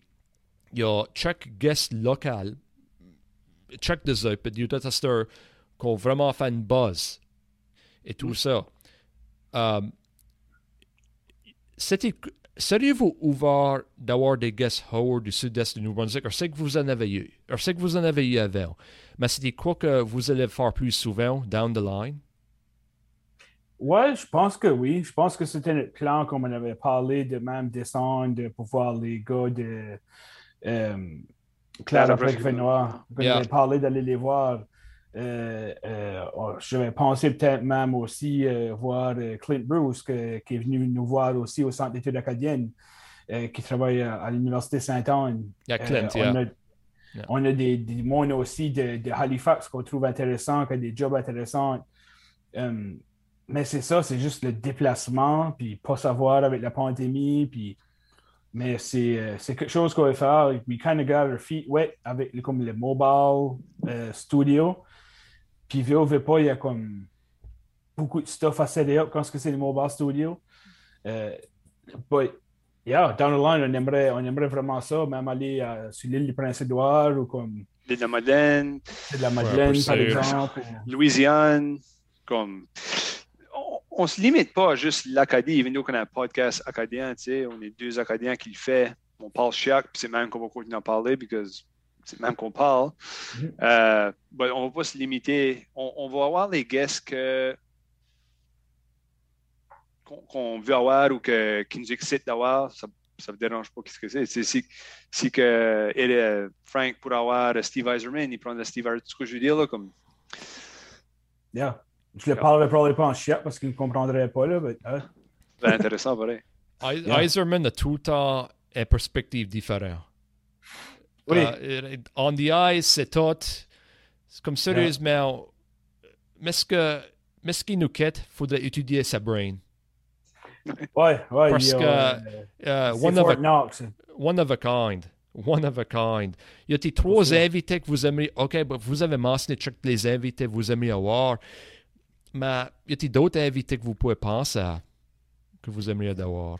Il y a chaque guest local, chaque des de cette heure qu'on vraiment fait une buzz et tout ça. Euh, c'était- Seriez-vous ouvert d'avoir des guests hors du sud-est du Nouveau-Brunswick? Je sais que vous en avez eu. Je sais que vous en avez eu avant. Mais c'était quoi que vous allez faire plus souvent down the line? Ouais, je pense que oui. Je pense que c'était notre plan, comme on avait parlé, de même descendre pour voir les gars de euh, Claire après Venoir. On Yeah. avait parlé d'aller les voir. Euh, euh, oh, J'avais pensé peut-être même aussi euh, voir Clint Bruce, que- qui est venu nous voir aussi au Centre d'études acadiennes, euh, qui travaille à, à l'Université Sainte-Anne. A Clint, Euh, yeah. on, a, Yeah. on a des, des mondes aussi de, de Halifax qu'on trouve intéressants, qui ont des jobs intéressants. Mais c'est ça, c'est juste le déplacement, puis pas savoir avec la pandémie, puis... Mais c'est euh, c'est quelque chose qu'on va faire. We kind of got our feet wet avec comme le mobile euh, studio. Puis, veut pas, il y a comme beaucoup de stuff à set up quand c'est le mobile studio. Euh, but, yeah, down the line, on aimerait, on aimerait vraiment ça, même aller euh, sur l'île du Prince-Édouard ou comme L'île de la Madeleine, de la Madeleine, par exemple. ou- Louisiane, comme. On, on se limite pas à juste l'Acadie, even though qu'on a un podcast acadien, tu sais, on est deux Acadiens qui le fait. On parle chaque, puis c'est même qu'on va continuer à parler, parce que c'est même qu'on parle. Euh, but on va pas se limiter. On, on va avoir les guests que qu'on veut avoir ou que, qui nous excitent d'avoir. Ça ne me dérange pas qu'est-ce que c'est. C'est si, si que et, euh, Frank pour avoir Steve Eiserman, il prend Steve Eiserman, ce que je veux dire là, comme Yeah. Je le parlerai probablement pas en chiac parce qu'il ne comprendrait pas. Là, mais, hein. C'est intéressant, pareil. I- Yeah. Iserman a tout le temps une perspective différente. Oui. Euh, on the ice, c'est tout. C'est comme sérieusement, mais ce que, mais ce qui nous quitte, il faudrait étudier sa brain. Ouais, ouais. Parce que, euh, Euh, c'est one, of a, Knox. one of a kind. One of a kind. Il y a des trois invités que vous aimeriez. OK, vous avez mentionné tous les invités que vous aimeriez avoir. Mais il y a d'autres invités que vous pouvez penser à, que vous aimeriez avoir.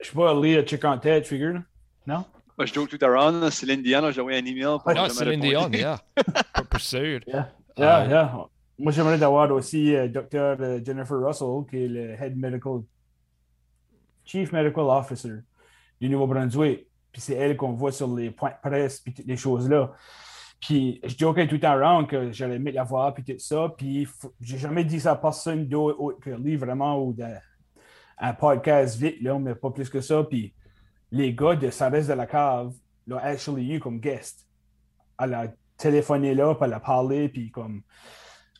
Je sais pas, lire check en tête, figure. Non? Moi, je joke tout à l'heure, Céline Dion, j'ai envoyé un email. pour Ah, Céline. Dion, yeah. Pour, sûr. Yeah. Ah. Yeah, yeah. Moi, j'aimerais d'avoir aussi euh, Dr. euh, Jennifer Russell, qui est le Head Medical, Chief Medical Officer du Nouveau-Brunswick. Puis c'est elle qu'on voit sur les points de presse, puis toutes les choses-là. Puis je jokais tout le temps que j'allais mettre la voir, puis tout ça. Puis j'ai jamais dit ça à personne d'autre autre que lui, vraiment, ou d'un un podcast vite, mais pas plus que ça. Puis les gars de reste de la cave l'ont actually eu comme guest. Elle a téléphoné là, puis elle a parlé, puis comme.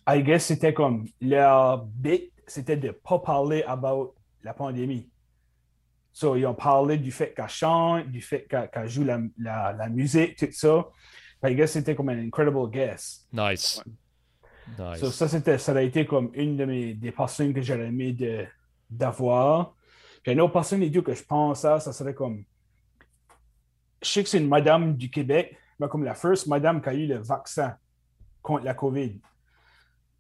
I guess c'était comme leur bit, c'était de ne pas parler about la pandémie. So, ils ont parlé du fait qu'elle chante, du fait qu'elle joue la, la musique, tout ça. I guess c'était comme un incredible guest. Nice. Nice. So, ça, c'était, ça a été comme une de mes, des personnes que j'aurais aimé de, d'avoir. Puis une autre personne les deux que je pense à, ça serait comme. Je sais que c'est une madame du Québec, mais comme la first madame qui a eu le vaccin contre la COVID.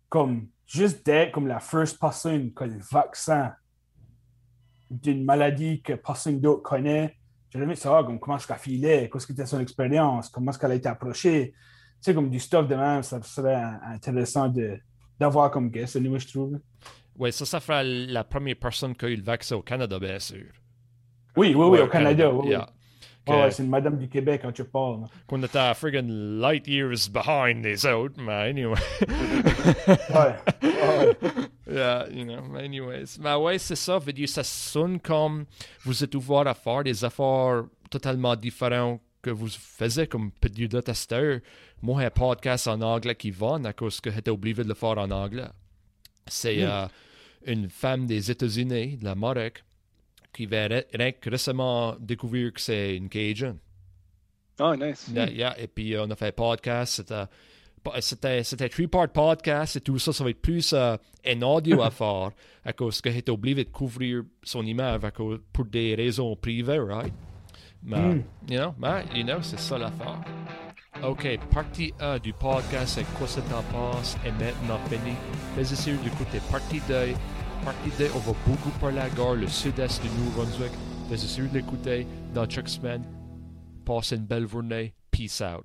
Comme juste d'être comme la first personne qui a le vaccin d'une maladie que personne d'autre connaît. Aimé savoir comme, comment est-ce qu'elle filait, qu'est-ce que était son expérience, comment est-ce qu'elle a été approchée. Tu sais, comme du stuff de même, ça serait intéressant de, d'avoir comme guest, anyway, je trouve. Oui, ça, ça fera la première personne qui a eu le vaccin au Canada, bien sûr. Oui, oui, oui, Ouais, au Canada. oui. Yeah. Ouais, c'est une madame du Québec quand tu parles. Qu'on était à friggin' light years behind les autres, mais anyway. Ouais. ouais. Yeah, you know, anyways. Mais ouais, c'est ça. Veut dire, ça sonne comme vous êtes ouvert à faire des affaires totalement différentes que vous faisiez comme petit de testeur. Moi, un podcast en anglais qui va à cause que j'étais obligé de le faire en anglais. C'est Mm. euh, une femme des États-Unis, de la Maroc, qui va ré- que récemment découvrir que c'est une Cajun. Oh, nice. Yeah, yeah. Et puis, on a fait un podcast. C'était, c'était, c'était un three-part podcast et tout ça. Ça va être plus euh, un audio à faire à cause que j'étais obligé de couvrir son image à cause- pour des raisons privées, right? Mais, Mm. you know, mais, you know, c'est ça l'affaire. OK, partie 1 du podcast, c'est quoi ça t'en passe est maintenant. Fais sûr d'écouter partie 2. Partie 2, on va beaucoup parler à la gare, le sud-est du Nouveau-Brunswick. De l'écouter dans chaque semaine. Passez une belle journée. Peace out.